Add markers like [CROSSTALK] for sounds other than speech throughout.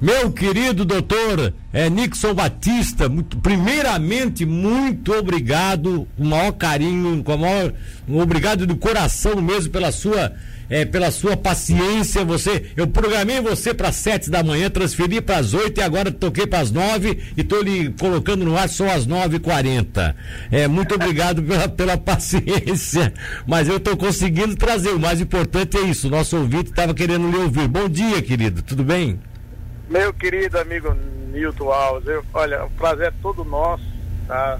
Meu querido doutor é, Nixon Batista, muito, primeiramente, muito obrigado, o maior carinho, com o maior, um obrigado do coração mesmo pela sua é, pela sua paciência. Você, eu programei você para sete da manhã, transferi para as oito e agora toquei para as nove e estou lhe colocando no ar só às nove e quarenta. É, muito obrigado pela, pela paciência, mas eu estou conseguindo trazer. O mais importante é isso. Nosso ouvinte estava querendo lhe ouvir. Bom dia, querido. Tudo bem? Meu querido amigo Nilton Alves, eu, olha, o prazer é todo nosso, tá?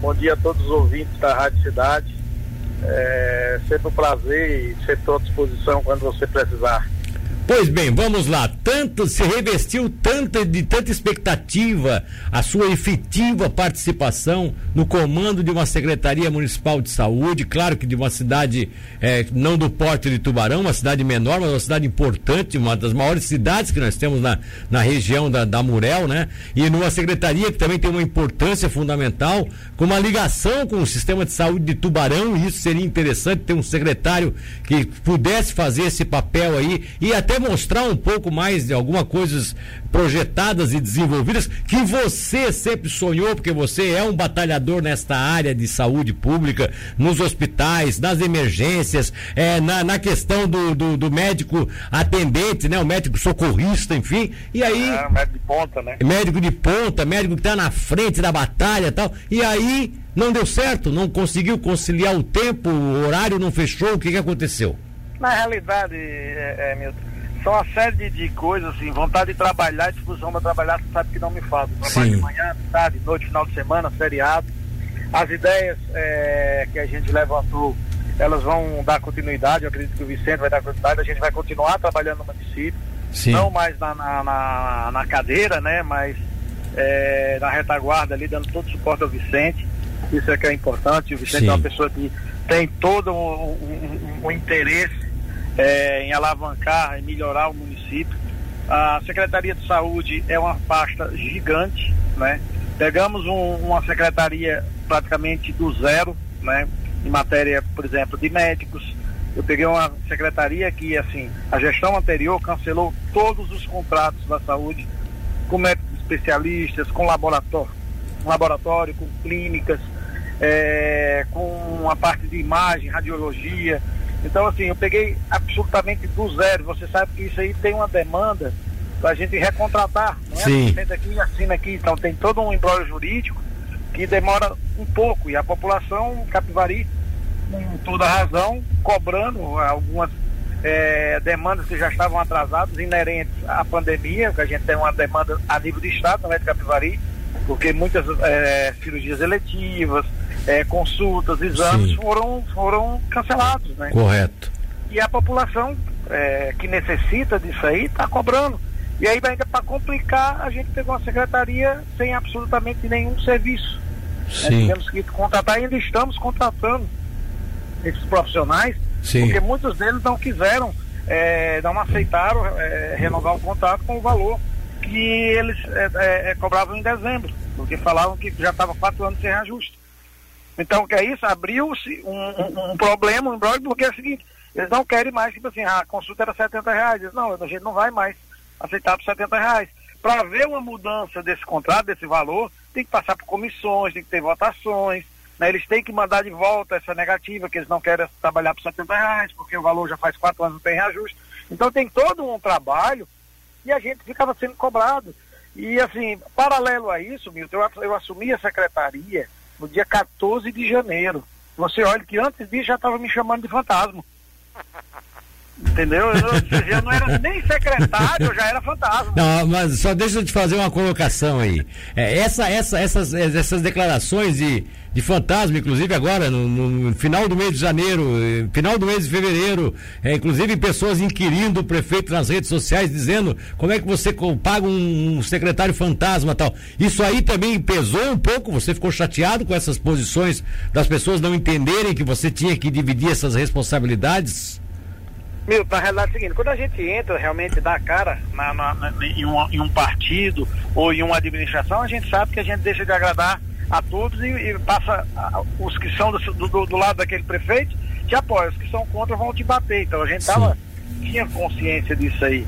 Bom dia a todos os ouvintes da Rádio Cidade. É sempre um prazer e sempre estou à disposição quando você precisar. Pois bem, vamos lá. Tanto se revestiu tanta de tanta expectativa a sua efetiva participação no comando de uma secretaria municipal de saúde, claro que de uma cidade é, não do porte de Tubarão, uma cidade menor, mas uma cidade importante, uma das maiores cidades que nós temos na, na região da, da Murel, né? E numa secretaria que também tem uma importância fundamental, com uma ligação com o sistema de saúde de Tubarão, e isso seria interessante ter um secretário que pudesse fazer esse papel aí e até até mostrar um pouco mais de algumas coisas projetadas e desenvolvidas que você sempre sonhou, porque você é um batalhador nesta área de saúde pública, nos hospitais, nas emergências, é, na, na questão do, do, do, médico atendente, né? O médico socorrista, enfim. E aí. É, médico de ponta, né? Médico de ponta, médico que está na frente da batalha e tal. E aí não deu certo, não conseguiu conciliar o tempo, o horário não fechou, o que, que aconteceu? Na realidade, é, é, Milton, são uma série de, coisas, assim, vontade de trabalhar, disposição para trabalhar, você sabe que não me falta. Trabalho Sim. de manhã, tarde, noite, final de semana, feriado. As ideias é, que a gente levantou, elas vão dar continuidade, eu acredito que o Vicente vai dar continuidade, a gente vai continuar trabalhando no município. Sim. Não mais na, na, na, na cadeira, né? Mas é, na retaguarda ali, dando todo o suporte ao Vicente. Isso é que é importante. O Vicente Sim. é uma pessoa que tem todo um, um, um interesse é, em alavancar e melhorar o município. A Secretaria de Saúde é uma pasta gigante, né? Pegamos um, uma secretaria praticamente do zero, né? Em matéria, por exemplo, de médicos. Eu peguei uma secretaria que, assim, a gestão anterior cancelou todos os contratos da saúde com médicos especialistas, com laboratório, laboratório com clínicas, é, com a parte de imagem, radiologia, então, assim, eu peguei absolutamente do zero. Você sabe que isso aí tem uma demanda para a gente recontratar. Não é? Sim. Senta aqui, assina aqui. Então, tem todo um embrólio jurídico que demora um pouco. E a população Capivari, com toda razão, cobrando algumas é, demandas que já estavam atrasadas, inerentes à pandemia, que a gente tem uma demanda a nível de Estado, não é de Capivari, porque muitas é, cirurgias eletivas, é, consultas, exames foram, foram cancelados, né? Correto. E a população é, que necessita disso aí está cobrando. E aí, ainda para complicar, a gente pegou uma secretaria sem absolutamente nenhum serviço. Né? Tivemos que contratar, ainda estamos contratando esses profissionais, Sim. porque muitos deles não quiseram, é, não aceitaram é, renovar o contrato com o valor que eles é, é, é cobravam em dezembro, porque falavam que já estava quatro anos sem ajuste. Então, que é isso? Abriu-se um, um, um, problema, um embrólio, porque é o seguinte, eles não querem mais, tipo assim, a consulta era 70 reais. Eles, não, a gente não vai mais aceitar por 70 reais. Para haver uma mudança desse contrato, desse valor, tem que passar por comissões, tem que ter votações, né? eles têm que mandar de volta essa negativa, que eles não querem trabalhar por 70 reais, porque o valor já faz quatro anos não tem reajuste. Então tem todo um trabalho e a gente ficava sendo cobrado. E assim, paralelo a isso, Milton, eu, eu assumi a secretaria no dia 14 de janeiro. Você olha que antes disso já estava me chamando de fantasma. [LAUGHS] Entendeu? Eu, eu, não era nem secretário, eu já era fantasma. Não, mas só deixa eu te fazer uma colocação aí. É, essa, essa, essas, essas declarações de, de fantasma, inclusive agora, no, no, final do mês de janeiro, eh, final do mês de fevereiro, é, inclusive pessoas inquirindo o prefeito nas redes sociais, dizendo como é que você paga um, um secretário fantasma tal. Isso aí também pesou um pouco, você ficou chateado com essas posições das pessoas não entenderem que você tinha que dividir essas responsabilidades? Meu, na realidade é o seguinte, quando a gente entra realmente dá cara na, na, na, em, um, em, um, partido ou em uma administração, a gente sabe que a gente deixa de agradar a todos e, e passa a, os que são do, do, do, lado daquele prefeito te apoiam, os que são contra vão te bater. Então a gente tava, tinha consciência disso aí.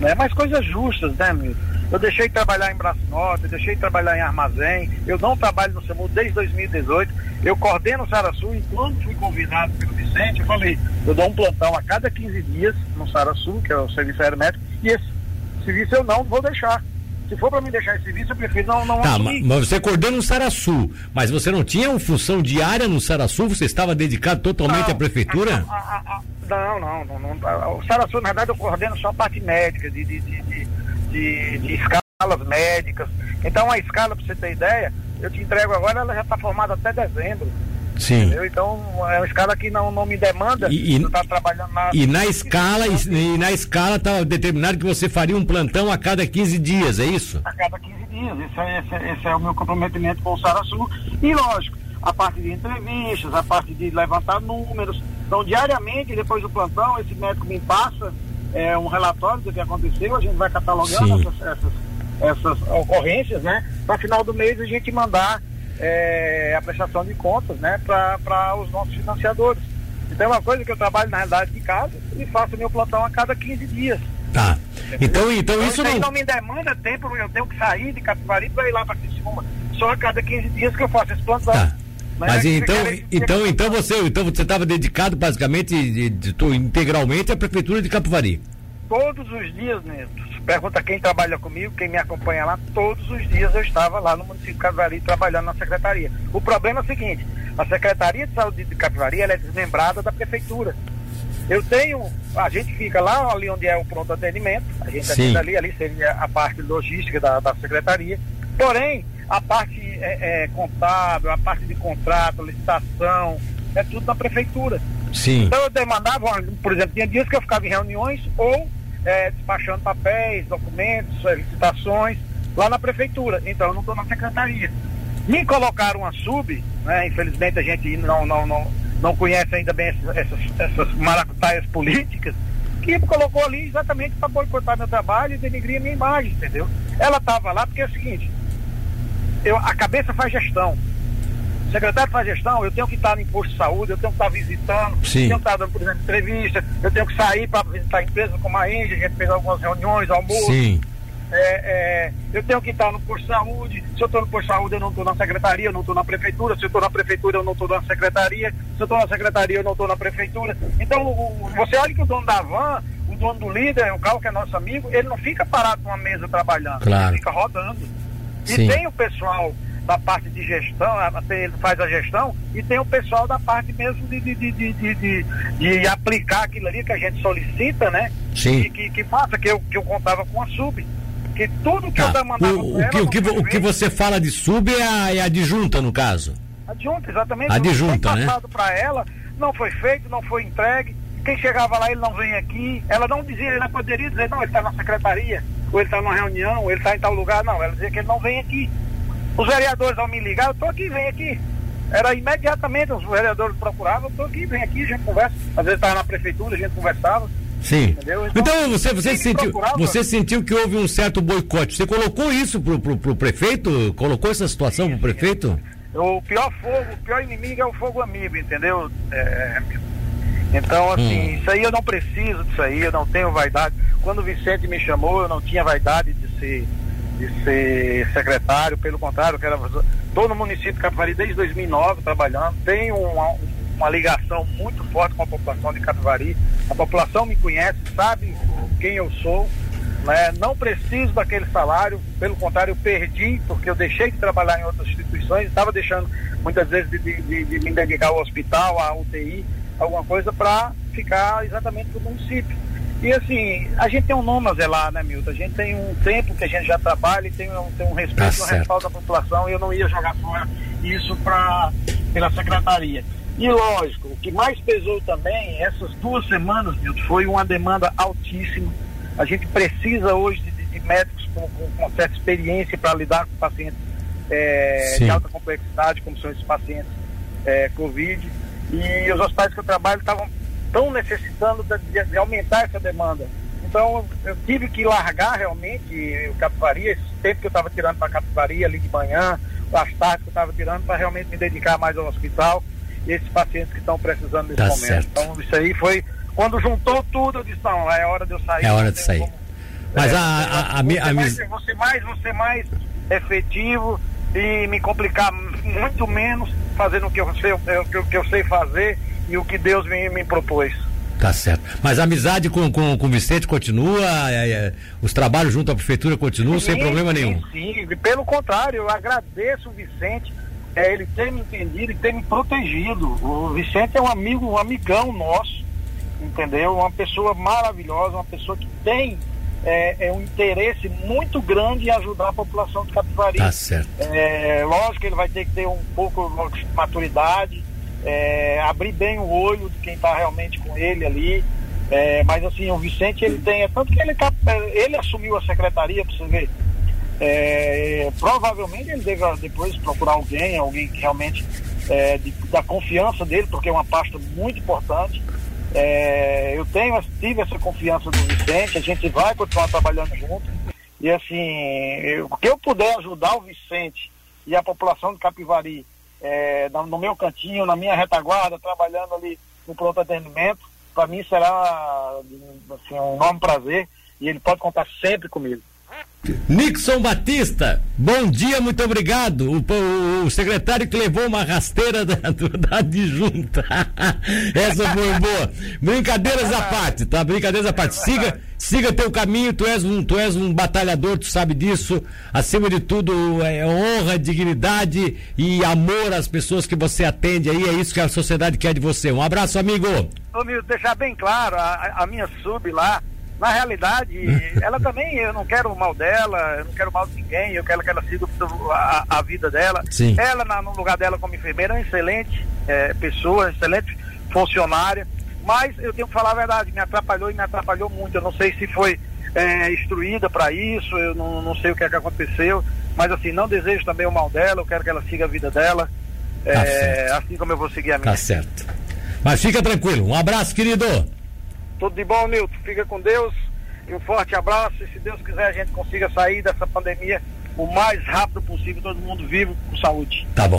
Né? Mas coisas justas, né, Milton? Eu deixei de trabalhar em Braço Norte, eu deixei de trabalhar em armazém, eu não trabalho no SAMU desde 2018, eu coordeno o Saraçu e quando fui convidado pelo Vicente, eu falei, eu dou um plantão a cada 15 dias no Saraçu, que é o serviço aerométrico, e esse serviço eu não vou deixar. Se for para me deixar esse serviço, eu prefiro não, não tá, assumir. Mas você coordena o Saraçu, mas você não tinha uma função diária no Saraçu? Você estava dedicado totalmente não, à prefeitura? A, a, a, não, não, não, não, O Saraçu, na verdade, eu coordeno só a parte médica, de, de, de, de de, escalas médicas. Então a escala, para você ter ideia, eu te entrego agora, ela já está formada até dezembro. Sim. Entendeu? Então é uma escala que não, não me demanda. E, e, tá trabalhando na... e na escala, e, e na escala está determinado que você faria um plantão a cada 15 dias, é isso? A cada 15 dias. Esse é, esse, é, esse é o meu comprometimento com o Saraçu. E lógico, a parte de entrevistas, a parte de levantar números. Então, diariamente, depois do plantão, esse médico me passa é, um relatório do que aconteceu, a gente vai catalogando essas, essas, essas, ocorrências, né? Para final do mês a gente mandar é, a prestação de contas, né? Para os nossos financiadores. Então é uma coisa que eu trabalho na realidade de casa e faço meu plantão a cada 15 dias. Tá. Então, então, então isso não... não me demanda tempo, eu tenho que sair de Capivari para ir lá para Criciúma. Só a cada 15 dias que eu faço esse plantão. Tá. Mas, então, então, então você, então você estava dedicado basicamente de, de, de, integralmente à prefeitura de Capivari? Todos os dias, Neto. Pergunta quem trabalha comigo, quem me acompanha lá. Todos os dias eu estava lá no município de Capivari trabalhando na secretaria. O problema é o seguinte: a secretaria de saúde de Capivari ela é desmembrada da prefeitura. Eu tenho, a gente fica lá ali onde é o pronto atendimento, a gente atende ali, ali seria a parte logística da, da secretaria. Porém, a parte é, é, contábil, a parte de contrato, licitação, é tudo na prefeitura. Sim. Então eu demandava, por exemplo, tinha dias que eu ficava em reuniões ou é, despachando papéis, documentos, licitações lá na prefeitura. Então eu não estou na secretaria. Me colocaram uma sub, né? Infelizmente a gente não, não, não, não conhece ainda bem essas, essas, essas maracutaias políticas, que me colocou ali exatamente para boicotar meu trabalho e denigrir a minha imagem, entendeu? Ela estava lá porque é o seguinte, eu, a cabeça faz gestão. O secretário faz gestão, eu tenho que estar no imposto de saúde, eu tenho que estar visitando, Sim. eu tenho que estar dando, por exemplo, entrevista, eu tenho que sair para visitar empresas como a Índia, a gente fez algumas reuniões, almoço. Sim. É, é, eu tenho que estar no posto de saúde. Se eu estou no posto de saúde, eu não estou na secretaria, eu não estou na prefeitura. Se eu estou na prefeitura, eu não estou na secretaria. Se eu estou na secretaria, eu não estou na prefeitura. Então, o, você olha que o dono da van, o dono do líder, o carro que é nosso amigo, ele não fica parado numa mesa trabalhando, claro. ele fica rodando. Sim. E tem o pessoal da parte de gestão, ele faz a gestão, e tem o pessoal da parte mesmo de, de, de, de, de, aplicar aquilo ali que a gente solicita, né? Sim. Que, que, que faça, que eu, que eu contava com a sub. Que tudo que tá. eu demandava. O, o, que, o, que, o que você fala de sub é a, é a adjunta, no caso. Adjunta, exatamente. Adjunta, né? passado para ela, não foi feito, não foi entregue. Quem chegava lá, ele não vem aqui. Ela não dizia, ele não poderia dizer, não, ele está na secretaria, ou ele está numa reunião, ou ele está em tal lugar. Não, ela dizia que ele não vem aqui. Os vereadores ao me ligar, eu estou aqui, vem aqui. Era imediatamente, os vereadores procuravam, eu estou aqui, vem aqui, a gente conversa. Às vezes estava na prefeitura, a gente conversava. Sim. Então, então você, você, sentiu, você sentiu que houve um certo boicote. Você colocou isso pro, pro, pro prefeito? Colocou essa situação sim, pro prefeito? O pior fogo, o pior inimigo é o fogo amigo, entendeu? É, então, assim, hum. isso aí eu não preciso disso aí, eu não tenho vaidade. Quando o Vicente me chamou, eu não tinha vaidade de ser de ser secretário, pelo contrário, que era, estou no município de Capivari desde 2009 trabalhando, tenho uma, uma ligação muito forte com a população de Capivari, a população me conhece, sabe quem eu sou, né? não preciso daquele salário, pelo contrário, eu perdi, porque eu deixei de trabalhar em outras instituições, estava deixando muitas vezes de, de, de, de me dedicar ao hospital, à UTI, alguma coisa para ficar exatamente no município. E assim, a gente tem um nome a zelar, né, Milton? A gente tem um tempo que a gente já trabalha e tem um, tem um respeito tá um respaldo da população e eu não ia jogar fora isso pra, pela secretaria. E lógico, o que mais pesou também, essas duas semanas, Milton, foi uma demanda altíssima. A gente precisa hoje de, de médicos com, com, com, certa experiência para lidar com pacientes é, de alta complexidade, como são esses pacientes é, Covid. E os hospitais que eu trabalho estavam estão necessitando de, de, aumentar essa demanda. Então eu tive que largar realmente o Capivari, esse tempo que eu estava tirando para Capivari ali de manhã, as tardes que eu estava tirando para realmente me dedicar mais ao hospital e esses pacientes que estão precisando nesse tá momento. Certo. Então isso aí foi, quando juntou tudo, eu disse, não, é hora de eu sair. É hora de sair. Como, Mas é, a, a, a, a, você, mais, você mais, você mais efetivo e me complicar muito menos fazendo o que eu sei, o que eu sei fazer e o que Deus me, me propôs. Tá certo. Mas a amizade com, com, com o Vicente continua, é, é, os trabalhos junto à prefeitura continuam sim, sem problema nenhum. Sim, sim, pelo contrário, eu agradeço o Vicente, é, ele ter me entendido e ter me protegido. O Vicente é um amigo, um amigão nosso, entendeu? Uma pessoa maravilhosa, uma pessoa que tem é, é, um interesse muito grande em ajudar a população de Capivari. Tá certo. É, lógico que ele vai ter que ter um pouco de maturidade, é, abrir bem o olho de quem está realmente com ele ali. É, mas assim, o Vicente ele tem, é tanto que ele, tá, ele assumiu a secretaria, para você ver. É, provavelmente ele deve depois procurar alguém, alguém que realmente é, de, da confiança dele, porque é uma pasta muito importante. É, eu tenho, tive essa confiança do Vicente, a gente vai continuar trabalhando junto. E assim, o que eu puder ajudar o Vicente e a população de Capivari é, no meu cantinho, na minha retaguarda, trabalhando ali no pronto atendimento, para mim será assim, um enorme prazer e ele pode contar sempre comigo. Nixon Batista, bom dia, muito obrigado. O, o, o, secretário que levou uma rasteira da, [LAUGHS] da adjunta. [LAUGHS] Essa foi boa. Brincadeiras à parte, tá? Brincadeiras à parte. Siga, siga teu caminho, tu és, um, tu és um batalhador, tu sabe disso. Acima de tudo, é honra, dignidade e amor às pessoas que você atende aí. É isso que a sociedade quer de você. Um abraço, amigo. Ô, Milton, deixar bem claro, a, a minha sub lá na realidade, [LAUGHS] ela também, eu não quero o mal dela, eu não quero mal de ninguém, eu quero que ela siga a, a vida dela. Sim. Ela, na, no lugar dela como enfermeira, é uma excelente é, pessoa, excelente funcionária, mas eu tenho que falar a verdade, me atrapalhou e me atrapalhou muito. Eu não sei se foi é, instruída para isso, eu não, não sei o que é que aconteceu, mas assim, não desejo também o mal dela, eu quero que ela siga a vida dela, é, tá assim como eu vou seguir a minha. Tá certo. Mas fica tranquilo, um abraço, querido. Tudo de bom, Milton. Fica com Deus. E um forte abraço. E se Deus quiser, a gente consiga sair dessa pandemia o mais rápido possível, todo mundo vivo, com saúde. Tá bom.